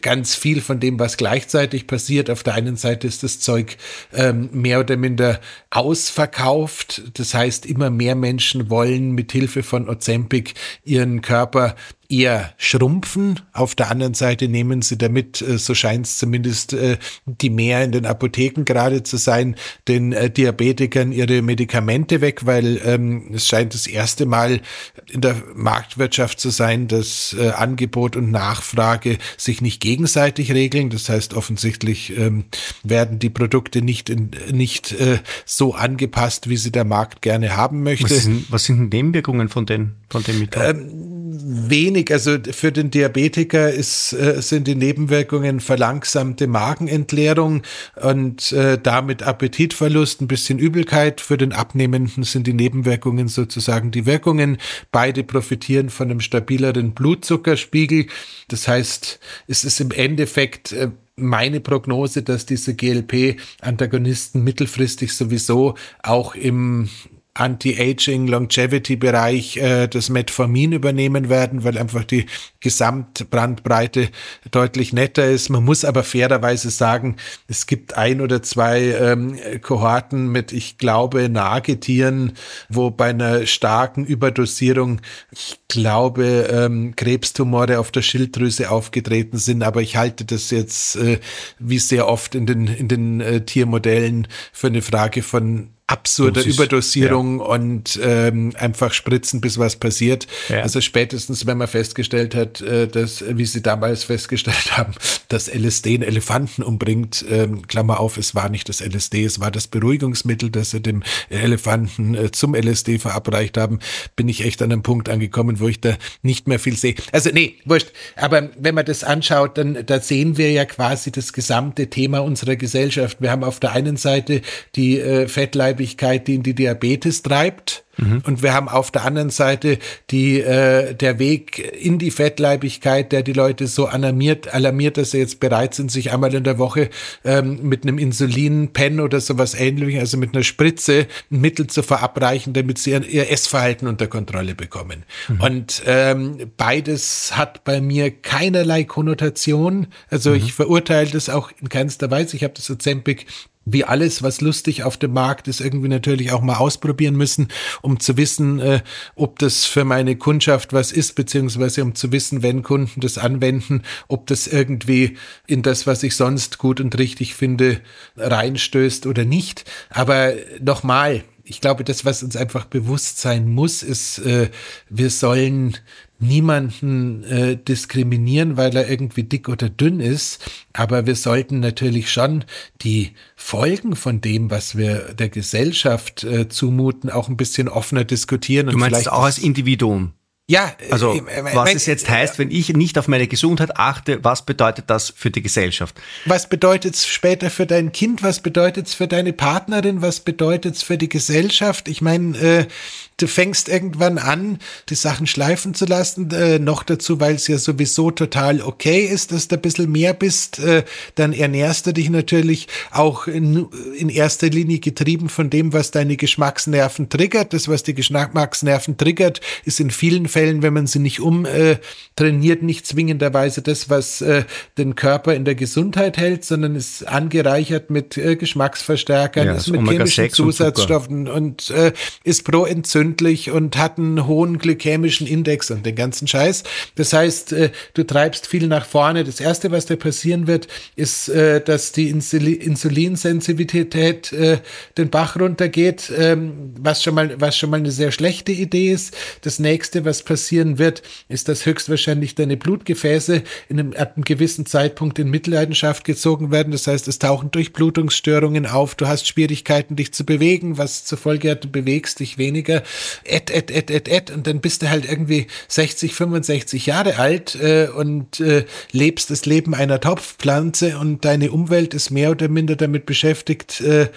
ganz viel von dem, was gleichzeitig passiert. Auf der einen Seite ist das Zeug ähm, mehr oder minder ausverkauft. Das heißt, immer mehr Menschen wollen mit Hilfe von Ozempic ihren Körper eher schrumpfen. Auf der anderen Seite nehmen sie damit, äh, so scheint es zumindest, äh, die mehr in den Apotheken gerade zu sein, den äh, Diabetikern ihre Medikamente weg, weil ähm, es scheint das erste Mal in der Marktwirtschaft zu sein, dass Angebot und Nachfrage sich nicht gegenseitig regeln. Das heißt, offensichtlich ähm, werden die Produkte nicht, in, nicht so angepasst, wie sie der Markt gerne haben möchte. Was sind, was sind Nebenwirkungen von den, von den Mitteln? Ähm, wenig. Also für den Diabetiker ist, äh, sind die Nebenwirkungen verlangsamte Magenentleerung und äh, damit Appetitverlust, ein bisschen Übelkeit. Für den Abnehmenden sind die Nebenwirkungen sozusagen die Wirkungen. Beide profitieren von einem stabileren Blutzuckerspiegel. Das heißt, es ist im Endeffekt äh, meine Prognose, dass diese GLP-Antagonisten mittelfristig sowieso auch im Anti-Aging, Longevity-Bereich äh, das Metformin übernehmen werden, weil einfach die Gesamtbrandbreite deutlich netter ist. Man muss aber fairerweise sagen, es gibt ein oder zwei ähm, Kohorten mit, ich glaube, Nagetieren, wo bei einer starken Überdosierung, ich glaube, ähm, Krebstumore auf der Schilddrüse aufgetreten sind. Aber ich halte das jetzt, äh, wie sehr oft in den, in den äh, Tiermodellen, für eine Frage von absurde Dosis, Überdosierung ja. und ähm, einfach spritzen, bis was passiert. Ja. Also spätestens, wenn man festgestellt hat, äh, dass, wie sie damals festgestellt haben, dass LSD einen Elefanten umbringt, ähm, Klammer auf, es war nicht das LSD, es war das Beruhigungsmittel, das sie dem Elefanten äh, zum LSD verabreicht haben, bin ich echt an einem Punkt angekommen, wo ich da nicht mehr viel sehe. Also nee, wurscht. Aber wenn man das anschaut, dann da sehen wir ja quasi das gesamte Thema unserer Gesellschaft. Wir haben auf der einen Seite die äh, Fettleibigkeit Fettleibigkeit, die in die Diabetes treibt. Mhm. Und wir haben auf der anderen Seite die, äh, der Weg in die Fettleibigkeit, der die Leute so alarmiert, alarmiert, dass sie jetzt bereit sind, sich einmal in der Woche ähm, mit einem Insulinpen oder sowas ähnlichem, also mit einer Spritze, ein Mittel zu verabreichen, damit sie ihr, ihr Essverhalten unter Kontrolle bekommen. Mhm. Und ähm, beides hat bei mir keinerlei Konnotation. Also mhm. ich verurteile das auch in keinster Weise. Ich habe das Ozempic wie alles, was lustig auf dem Markt ist, irgendwie natürlich auch mal ausprobieren müssen, um zu wissen, äh, ob das für meine Kundschaft was ist, beziehungsweise um zu wissen, wenn Kunden das anwenden, ob das irgendwie in das, was ich sonst gut und richtig finde, reinstößt oder nicht. Aber nochmal, ich glaube, das, was uns einfach bewusst sein muss, ist, äh, wir sollen niemanden äh, diskriminieren, weil er irgendwie dick oder dünn ist. Aber wir sollten natürlich schon die Folgen von dem, was wir der Gesellschaft äh, zumuten, auch ein bisschen offener diskutieren. Du meinst auch als Individuum? Ja, also äh, was mein, es jetzt heißt, wenn ich nicht auf meine Gesundheit achte, was bedeutet das für die Gesellschaft? Was bedeutet es später für dein Kind? Was bedeutet es für deine Partnerin? Was bedeutet es für die Gesellschaft? Ich meine, äh, du fängst irgendwann an, die Sachen schleifen zu lassen. Äh, noch dazu, weil es ja sowieso total okay ist, dass du ein bisschen mehr bist. Äh, dann ernährst du dich natürlich auch in, in, erster Linie getrieben von dem, was deine Geschmacksnerven triggert. Das, was die Geschmacksnerven triggert, ist in vielen Fällen, wenn man sie nicht umtrainiert, nicht zwingenderweise das, was äh, den Körper in der Gesundheit hält, sondern ist angereichert mit äh, Geschmacksverstärkern, ja, ist mit chemischen Zusatzstoffen und, und äh, ist pro Entzündung ungründlich und hat einen hohen glykämischen Index und den ganzen Scheiß. Das heißt, äh, du treibst viel nach vorne. Das Erste, was da passieren wird, ist, äh, dass die Insulinsensitivität äh, den Bach runtergeht, ähm, was schon mal, was schon mal eine sehr schlechte Idee ist. Das nächste, was passieren wird, ist, dass höchstwahrscheinlich deine Blutgefäße in einem, ab einem gewissen Zeitpunkt in Mitleidenschaft gezogen werden. Das heißt, es tauchen Durchblutungsstörungen auf. Du hast Schwierigkeiten, dich zu bewegen, was zur Folge hat, du bewegst dich weniger. Et, et, et, et, et. Und dann bist du halt irgendwie 60, 65 Jahre alt äh, und äh, lebst das Leben einer Topfpflanze und deine Umwelt ist mehr oder minder damit beschäftigt, äh,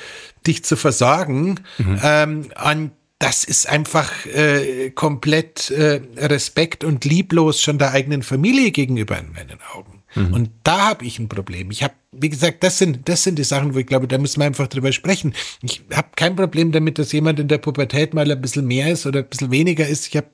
dich zu versorgen. Mhm. Ähm, und das ist einfach äh, komplett äh, Respekt und lieblos schon der eigenen Familie gegenüber in meinen Augen. Mhm. Und da habe ich ein Problem. Ich habe, wie gesagt, das sind, das sind die Sachen, wo ich glaube, da müssen wir einfach drüber sprechen. Ich habe kein Problem damit, dass jemand in der Pubertät mal ein bisschen mehr ist oder ein bisschen weniger ist. Ich habe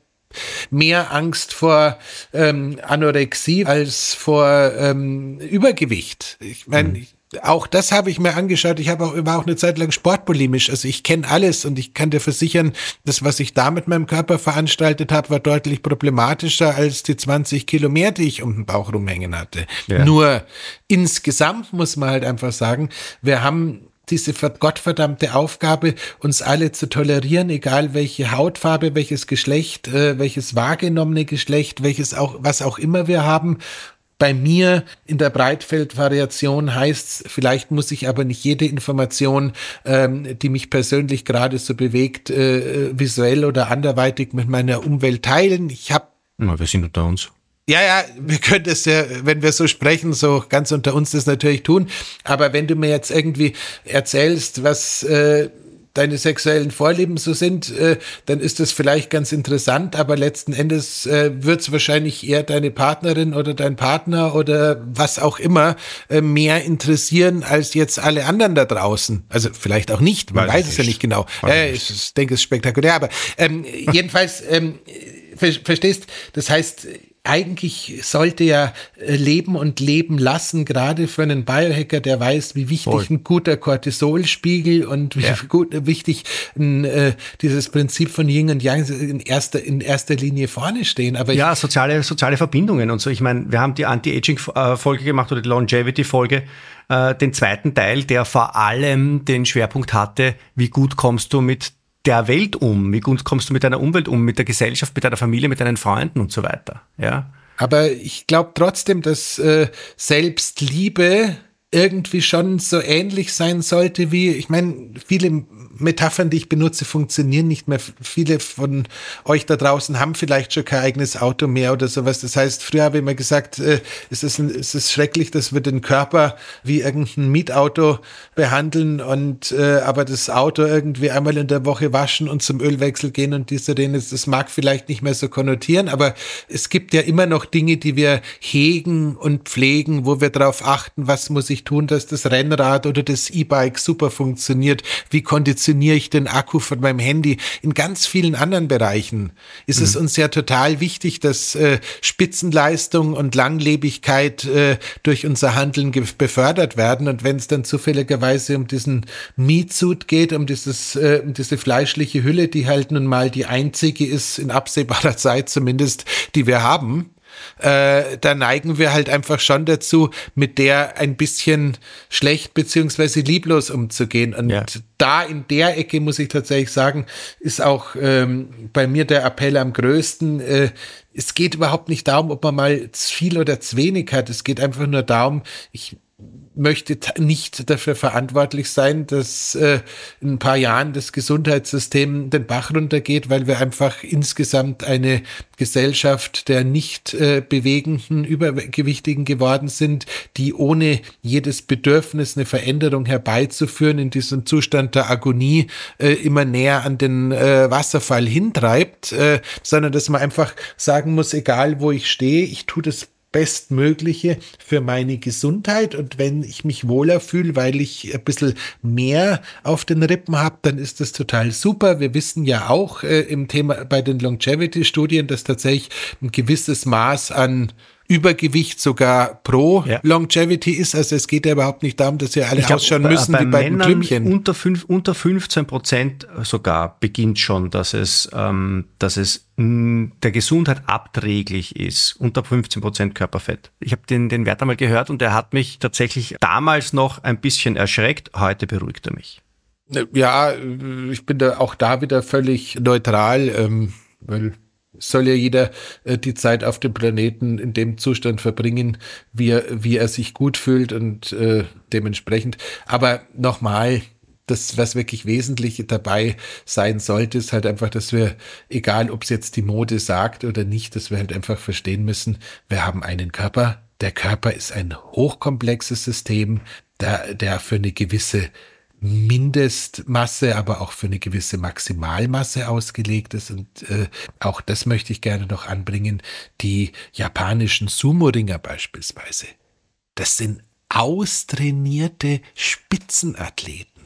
mehr Angst vor ähm, Anorexie als vor ähm, Übergewicht. Ich meine, mhm auch das habe ich mir angeschaut. Ich habe auch war auch eine Zeit lang sportbulimisch. Also ich kenne alles und ich kann dir versichern, das, was ich da mit meinem Körper veranstaltet habe, war deutlich problematischer als die 20 Kilo mehr, die ich um den Bauch rumhängen hatte. Ja. Nur insgesamt muss man halt einfach sagen, wir haben diese gottverdammte Aufgabe, uns alle zu tolerieren, egal welche Hautfarbe, welches Geschlecht, äh, welches wahrgenommene Geschlecht, welches auch, was auch immer wir haben. Bei mir in der Breitfeldvariation heißt es, vielleicht muss ich aber nicht jede Information, ähm, die mich persönlich gerade so bewegt, äh, visuell oder anderweitig mit meiner Umwelt teilen. Ich habe. Wir sind unter uns. Ja, ja, wir können das ja, wenn wir so sprechen, so ganz unter uns das natürlich tun. Aber wenn du mir jetzt irgendwie erzählst, was äh, deine sexuellen Vorlieben so sind, äh, dann ist das vielleicht ganz interessant, aber letzten Endes äh, wird es wahrscheinlich eher deine Partnerin oder dein Partner oder was auch immer äh, mehr interessieren als jetzt alle anderen da draußen. Also vielleicht auch nicht, man weiß, weiß es ja nicht genau. Äh, ich, ich denke, es ist spektakulär, aber ähm, jedenfalls ähm, ver verstehst, das heißt, eigentlich sollte ja äh, leben und leben lassen, gerade für einen Biohacker, der weiß, wie wichtig Voll. ein guter Cortisolspiegel und wie ja. gut, äh, wichtig äh, dieses Prinzip von Yin und Yang in erster, in erster Linie vorne stehen. Aber ja, soziale, soziale Verbindungen und so. Ich meine, wir haben die Anti-Aging-Folge gemacht oder die Longevity-Folge, äh, den zweiten Teil, der vor allem den Schwerpunkt hatte, wie gut kommst du mit der Welt um? Wie gut kommst du mit deiner Umwelt um, mit der Gesellschaft, mit deiner Familie, mit deinen Freunden und so weiter? Ja. Aber ich glaube trotzdem, dass äh, Selbstliebe irgendwie schon so ähnlich sein sollte wie, ich meine, viele Metaphern, die ich benutze, funktionieren nicht mehr. Viele von euch da draußen haben vielleicht schon kein eigenes Auto mehr oder sowas. Das heißt, früher habe ich immer gesagt, äh, es, ist ein, es ist schrecklich, dass wir den Körper wie irgendein Mietauto behandeln und äh, aber das Auto irgendwie einmal in der Woche waschen und zum Ölwechsel gehen und diese Dinge, das mag vielleicht nicht mehr so konnotieren, aber es gibt ja immer noch Dinge, die wir hegen und pflegen, wo wir darauf achten, was muss ich tun, dass das Rennrad oder das E-Bike super funktioniert, wie konditioniert positioniere ich den Akku von meinem Handy. In ganz vielen anderen Bereichen ist mhm. es uns ja total wichtig, dass äh, Spitzenleistung und Langlebigkeit äh, durch unser Handeln befördert werden. Und wenn es dann zufälligerweise um diesen Meat-Suit geht, um dieses, äh, um diese fleischliche Hülle, die halt nun mal die einzige ist, in absehbarer Zeit zumindest, die wir haben, äh, da neigen wir halt einfach schon dazu, mit der ein bisschen schlecht beziehungsweise lieblos umzugehen. Und ja. da in der Ecke muss ich tatsächlich sagen, ist auch ähm, bei mir der Appell am größten. Äh, es geht überhaupt nicht darum, ob man mal zu viel oder zu wenig hat. Es geht einfach nur darum, ich möchte nicht dafür verantwortlich sein, dass äh, in ein paar Jahren das Gesundheitssystem den Bach runtergeht, weil wir einfach insgesamt eine Gesellschaft der nicht äh, bewegenden, übergewichtigen geworden sind, die ohne jedes Bedürfnis eine Veränderung herbeizuführen in diesem Zustand der Agonie äh, immer näher an den äh, Wasserfall hintreibt, äh, sondern dass man einfach sagen muss, egal wo ich stehe, ich tue das Bestmögliche für meine Gesundheit. Und wenn ich mich wohler fühle, weil ich ein bisschen mehr auf den Rippen habe, dann ist das total super. Wir wissen ja auch äh, im Thema bei den Longevity-Studien, dass tatsächlich ein gewisses Maß an Übergewicht sogar pro ja. Longevity ist. Also es geht ja überhaupt nicht darum, dass wir alle glaub, ausschauen müssen bei, wie bei Männern Klümpchen. Unter, fünf, unter 15 Prozent sogar beginnt schon, dass es, ähm, dass es der Gesundheit abträglich ist. Unter 15 Prozent Körperfett. Ich habe den, den Wert einmal gehört und der hat mich tatsächlich damals noch ein bisschen erschreckt. Heute beruhigt er mich. Ja, ich bin da auch da wieder völlig neutral, ähm, weil soll ja jeder äh, die Zeit auf dem Planeten in dem Zustand verbringen, wie er, wie er sich gut fühlt und äh, dementsprechend. Aber nochmal, das, was wirklich wesentlich dabei sein sollte, ist halt einfach, dass wir, egal ob es jetzt die Mode sagt oder nicht, dass wir halt einfach verstehen müssen, wir haben einen Körper. Der Körper ist ein hochkomplexes System, der, der für eine gewisse Mindestmasse, aber auch für eine gewisse Maximalmasse ausgelegt ist. Und äh, auch das möchte ich gerne noch anbringen. Die japanischen Sumo-Ringer beispielsweise. Das sind austrainierte Spitzenathleten.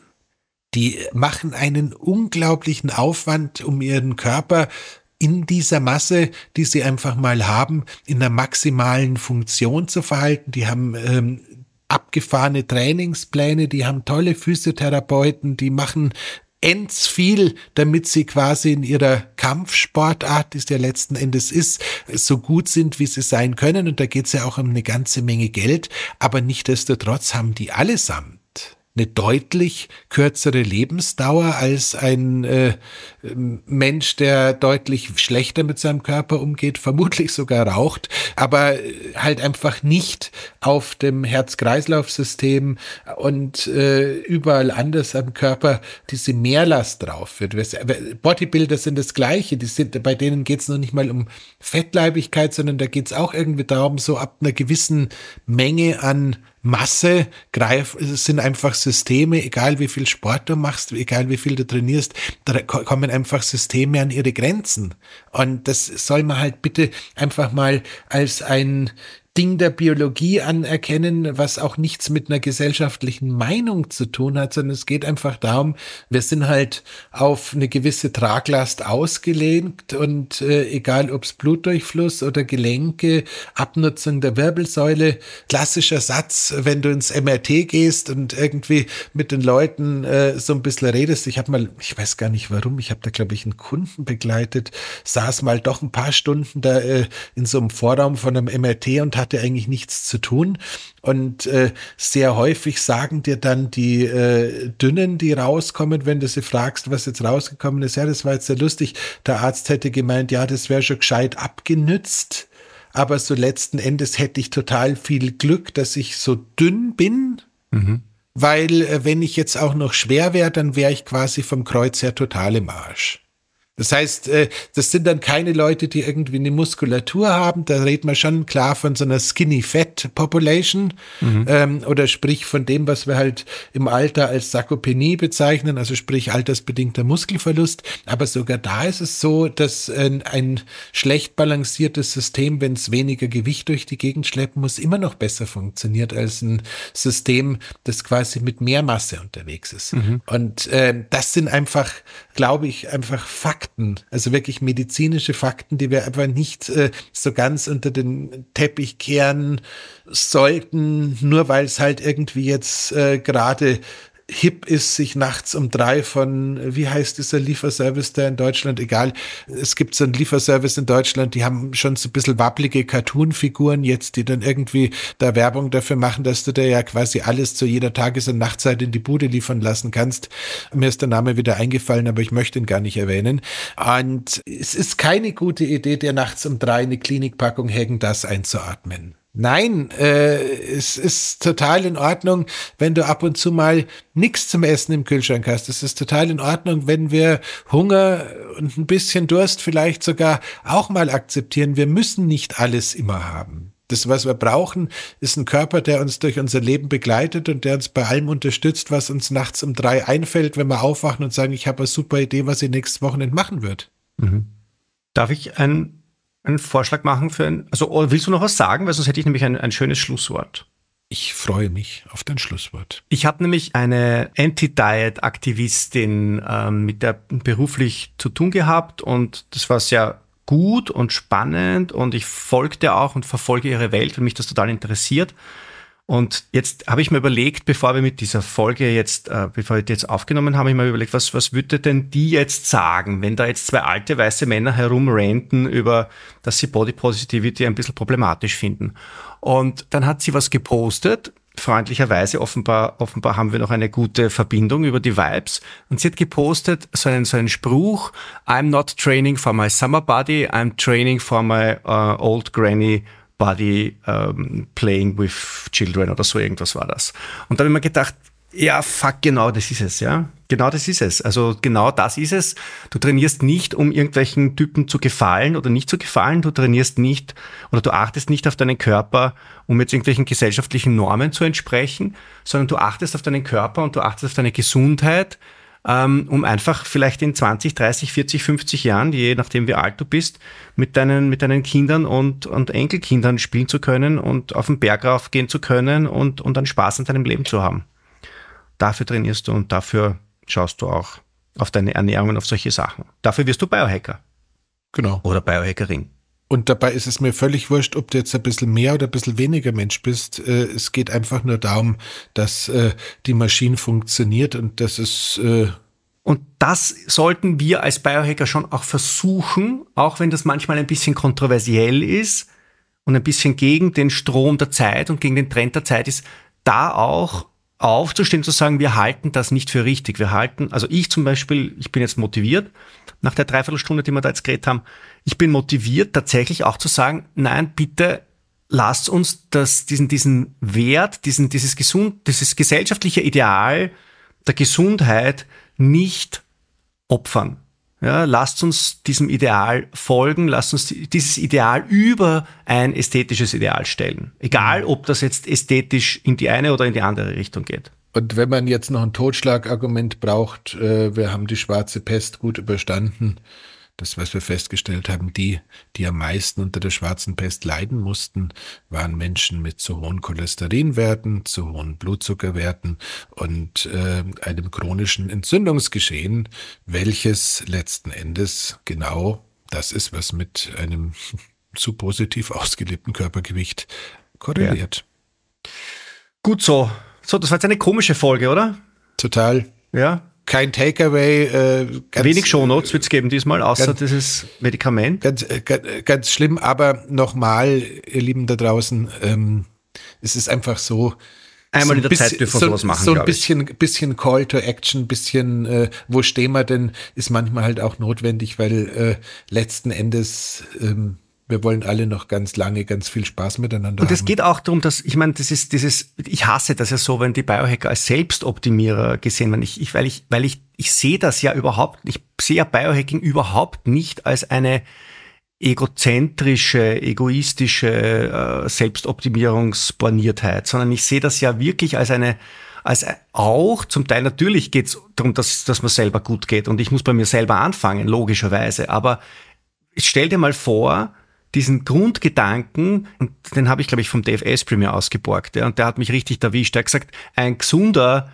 Die machen einen unglaublichen Aufwand, um ihren Körper in dieser Masse, die sie einfach mal haben, in der maximalen Funktion zu verhalten. Die haben ähm, abgefahrene Trainingspläne, die haben tolle Physiotherapeuten, die machen ends viel, damit sie quasi in ihrer Kampfsportart, die es ja letzten Endes ist, so gut sind, wie sie sein können. Und da geht es ja auch um eine ganze Menge Geld. Aber nichtdestotrotz haben die allesamt eine deutlich kürzere Lebensdauer als ein äh, Mensch, der deutlich schlechter mit seinem Körper umgeht, vermutlich sogar raucht, aber halt einfach nicht auf dem Herz-Kreislauf-System und äh, überall anders am Körper diese Mehrlast drauf wird. Bodybuilder sind das Gleiche, die sind, bei denen geht es noch nicht mal um Fettleibigkeit, sondern da geht es auch irgendwie darum, so ab einer gewissen Menge an Masse greif, sind einfach Systeme, egal wie viel Sport du machst, egal wie viel du trainierst, da kommen einfach Systeme an ihre Grenzen. Und das soll man halt bitte einfach mal als ein Ding der Biologie anerkennen, was auch nichts mit einer gesellschaftlichen Meinung zu tun hat, sondern es geht einfach darum, wir sind halt auf eine gewisse Traglast ausgelehnt und äh, egal ob es Blutdurchfluss oder Gelenke, Abnutzung der Wirbelsäule, klassischer Satz, wenn du ins MRT gehst und irgendwie mit den Leuten äh, so ein bisschen redest. Ich habe mal, ich weiß gar nicht warum, ich habe da glaube ich einen Kunden begleitet, saß mal doch ein paar Stunden da äh, in so einem Vorraum von einem MRT und hat hatte eigentlich nichts zu tun. Und äh, sehr häufig sagen dir dann die äh, Dünnen, die rauskommen, wenn du sie fragst, was jetzt rausgekommen ist, ja, das war jetzt sehr lustig. Der Arzt hätte gemeint, ja, das wäre schon gescheit abgenützt. Aber so letzten Endes hätte ich total viel Glück, dass ich so dünn bin. Mhm. Weil äh, wenn ich jetzt auch noch schwer wäre, dann wäre ich quasi vom Kreuz her total im Arsch. Das heißt, äh, das sind dann keine Leute, die irgendwie eine Muskulatur haben. Da redet man schon klar von so einer Skinny Fat Population mhm. ähm, oder sprich von dem, was wir halt im Alter als Sarkopenie bezeichnen, also sprich altersbedingter Muskelverlust. Aber sogar da ist es so, dass ein, ein schlecht balanciertes System, wenn es weniger Gewicht durch die Gegend schleppen muss, immer noch besser funktioniert als ein System, das quasi mit mehr Masse unterwegs ist. Mhm. Und äh, das sind einfach, glaube ich, einfach Fakten Fakten, also wirklich medizinische Fakten, die wir einfach nicht äh, so ganz unter den Teppich kehren sollten, nur weil es halt irgendwie jetzt äh, gerade hip ist, sich nachts um drei von, wie heißt dieser Lieferservice da in Deutschland? Egal. Es gibt so einen Lieferservice in Deutschland, die haben schon so ein bisschen wabblige Cartoon-Figuren jetzt, die dann irgendwie da Werbung dafür machen, dass du dir ja quasi alles zu jeder Tages- und Nachtzeit in die Bude liefern lassen kannst. Mir ist der Name wieder eingefallen, aber ich möchte ihn gar nicht erwähnen. Und es ist keine gute Idee, dir nachts um drei eine Klinikpackung Hagen das einzuatmen. Nein, äh, es ist total in Ordnung, wenn du ab und zu mal nichts zum Essen im Kühlschrank hast. Es ist total in Ordnung, wenn wir Hunger und ein bisschen Durst vielleicht sogar auch mal akzeptieren. Wir müssen nicht alles immer haben. Das, was wir brauchen, ist ein Körper, der uns durch unser Leben begleitet und der uns bei allem unterstützt, was uns nachts um drei einfällt, wenn wir aufwachen und sagen, ich habe eine super Idee, was ihr nächstes Wochenende machen wird. Mhm. Darf ich ein einen Vorschlag machen für ein. Also, willst du noch was sagen? Weil sonst hätte ich nämlich ein, ein schönes Schlusswort. Ich freue mich auf dein Schlusswort. Ich habe nämlich eine Anti-Diet-Aktivistin ähm, mit der beruflich zu tun gehabt und das war sehr gut und spannend und ich folgte auch und verfolge ihre Welt, weil mich das total interessiert. Und jetzt habe ich mir überlegt, bevor wir mit dieser Folge jetzt, äh, bevor wir die jetzt aufgenommen haben, ich mir überlegt, was, was würde denn die jetzt sagen, wenn da jetzt zwei alte weiße Männer herumranten über, dass sie Body Positivity ein bisschen problematisch finden. Und dann hat sie was gepostet, freundlicherweise, offenbar, offenbar haben wir noch eine gute Verbindung über die Vibes. Und sie hat gepostet so einen, so einen Spruch, I'm not training for my summer body, I'm training for my uh, old granny body um, playing with children oder so irgendwas war das. Und da habe ich mir gedacht, ja, fuck, genau das ist es, ja. Genau das ist es. Also genau das ist es. Du trainierst nicht, um irgendwelchen Typen zu gefallen oder nicht zu gefallen. Du trainierst nicht oder du achtest nicht auf deinen Körper, um jetzt irgendwelchen gesellschaftlichen Normen zu entsprechen, sondern du achtest auf deinen Körper und du achtest auf deine Gesundheit, ähm, um einfach vielleicht in 20, 30, 40, 50 Jahren, je nachdem wie alt du bist, mit deinen, mit deinen Kindern und, und Enkelkindern spielen zu können und auf den Berg raufgehen zu können und, und dann Spaß an deinem Leben zu haben. Dafür trainierst du und dafür schaust du auch auf deine Ernährung und auf solche Sachen. Dafür wirst du Biohacker. Genau. Oder Biohackerin. Und dabei ist es mir völlig wurscht, ob du jetzt ein bisschen mehr oder ein bisschen weniger Mensch bist. Äh, es geht einfach nur darum, dass äh, die Maschine funktioniert und das ist. Äh und das sollten wir als Biohacker schon auch versuchen, auch wenn das manchmal ein bisschen kontroversiell ist und ein bisschen gegen den Strom der Zeit und gegen den Trend der Zeit ist, da auch aufzustehen, zu sagen, wir halten das nicht für richtig. Wir halten, also ich zum Beispiel, ich bin jetzt motiviert, nach der Dreiviertelstunde, die wir da jetzt geredet haben, ich bin motiviert, tatsächlich auch zu sagen, nein, bitte lasst uns das, diesen, diesen Wert, diesen, dieses gesund, dieses gesellschaftliche Ideal der Gesundheit nicht opfern. Ja, lasst uns diesem Ideal folgen, lasst uns dieses Ideal über ein ästhetisches Ideal stellen. Egal, mhm. ob das jetzt ästhetisch in die eine oder in die andere Richtung geht. Und wenn man jetzt noch ein Totschlagargument braucht, äh, wir haben die schwarze Pest gut überstanden, das, was wir festgestellt haben, die, die am meisten unter der schwarzen Pest leiden mussten, waren Menschen mit zu hohen Cholesterinwerten, zu hohen Blutzuckerwerten und äh, einem chronischen Entzündungsgeschehen, welches letzten Endes genau das ist, was mit einem zu positiv ausgelebten Körpergewicht korreliert. Ja. Gut so. So, das war jetzt eine komische Folge, oder? Total. Ja, kein Takeaway. Äh, ganz, Wenig Shownotes wird es geben diesmal, außer ganz, dieses Medikament. Ganz, äh, ganz, ganz schlimm, aber nochmal, ihr Lieben da draußen, ähm, es ist einfach so. Einmal so in der bisschen, Zeit dürfen wir so, sowas machen. So ein bisschen, bisschen Call to Action, bisschen, äh, wo stehen wir denn, ist manchmal halt auch notwendig, weil äh, letzten Endes ähm, wir wollen alle noch ganz lange ganz viel Spaß miteinander Und es geht auch darum, dass, ich meine, das ist dieses, ich hasse das ja so, wenn die Biohacker als Selbstoptimierer gesehen werden. Ich, ich, weil ich, weil ich, ich sehe das ja überhaupt, ich sehe ja Biohacking überhaupt nicht als eine egozentrische, egoistische äh, Selbstoptimierungsborniertheit, sondern ich sehe das ja wirklich als eine, als auch, zum Teil natürlich geht es darum, dass, dass man selber gut geht und ich muss bei mir selber anfangen, logischerweise, aber stell dir mal vor, diesen Grundgedanken, und den habe ich, glaube ich, vom Dave Asprey mir ausgeborgt, ja, und der hat mich richtig erwischt. Er hat gesagt, ein gesunder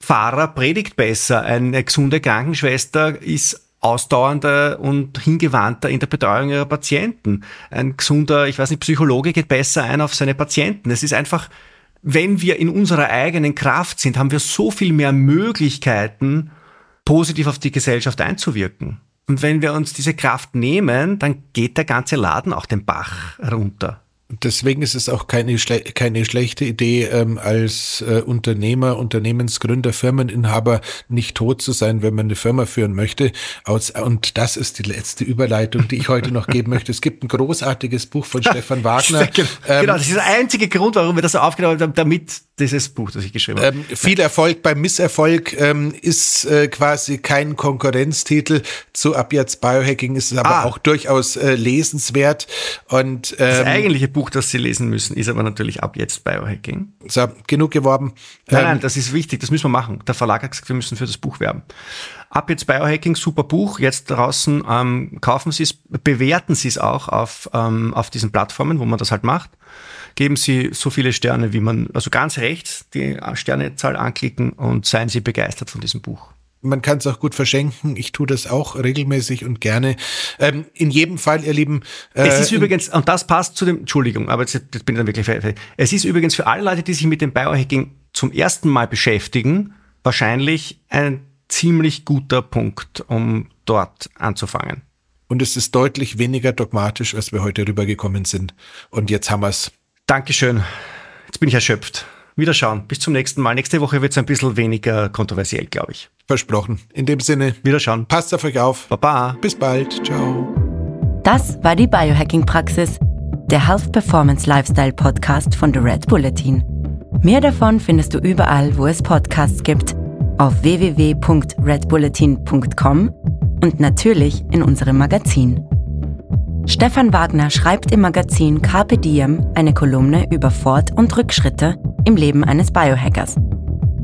Fahrer predigt besser, eine gesunde Krankenschwester ist ausdauernder und hingewandter in der Betreuung ihrer Patienten. Ein gesunder, ich weiß nicht, Psychologe geht besser ein auf seine Patienten. Es ist einfach, wenn wir in unserer eigenen Kraft sind, haben wir so viel mehr Möglichkeiten, positiv auf die Gesellschaft einzuwirken. Und wenn wir uns diese Kraft nehmen, dann geht der ganze Laden auch den Bach runter. Deswegen ist es auch keine, schle keine schlechte Idee, ähm, als äh, Unternehmer, Unternehmensgründer, Firmeninhaber nicht tot zu sein, wenn man eine Firma führen möchte. Aus, und das ist die letzte Überleitung, die ich heute noch geben möchte. Es gibt ein großartiges Buch von Stefan Wagner. genau, ähm, das ist der einzige Grund, warum wir das so aufgenommen haben, damit dieses Buch, das ich geschrieben habe. Ähm, viel Erfolg beim Misserfolg ähm, ist äh, quasi kein Konkurrenztitel zu ab jetzt Biohacking, ist aber ah. auch durchaus äh, lesenswert. Und ähm, das eigentliche Buch, das Sie lesen müssen, ist aber natürlich ab jetzt Biohacking. So, genug geworben. Nein, ähm, nein, das ist wichtig, das müssen wir machen. Der Verlag hat gesagt, wir müssen für das Buch werben. Ab jetzt Biohacking, super Buch. Jetzt draußen ähm, kaufen Sie es, bewerten Sie es auch auf, ähm, auf diesen Plattformen, wo man das halt macht geben Sie so viele Sterne, wie man, also ganz rechts die Sternezahl anklicken und seien Sie begeistert von diesem Buch. Man kann es auch gut verschenken. Ich tue das auch regelmäßig und gerne. Ähm, in jedem Fall, ihr Lieben. Äh, es ist übrigens, und das passt zu dem, Entschuldigung, aber jetzt, jetzt bin ich dann wirklich fertig. Es ist übrigens für alle Leute, die sich mit dem Biohacking zum ersten Mal beschäftigen, wahrscheinlich ein ziemlich guter Punkt, um dort anzufangen. Und es ist deutlich weniger dogmatisch, als wir heute rübergekommen sind. Und jetzt haben wir es. Dankeschön. Jetzt bin ich erschöpft. Wiederschauen. Bis zum nächsten Mal. Nächste Woche wird es ein bisschen weniger kontroversiell, glaube ich. Versprochen. In dem Sinne. Wiederschauen. Passt auf euch auf. Baba. Bis bald. Ciao. Das war die Biohacking-Praxis, der Health Performance Lifestyle Podcast von The Red Bulletin. Mehr davon findest du überall, wo es Podcasts gibt, auf www.redbulletin.com und natürlich in unserem Magazin. Stefan Wagner schreibt im Magazin Carpe Diem eine Kolumne über Fort- und Rückschritte im Leben eines Biohackers.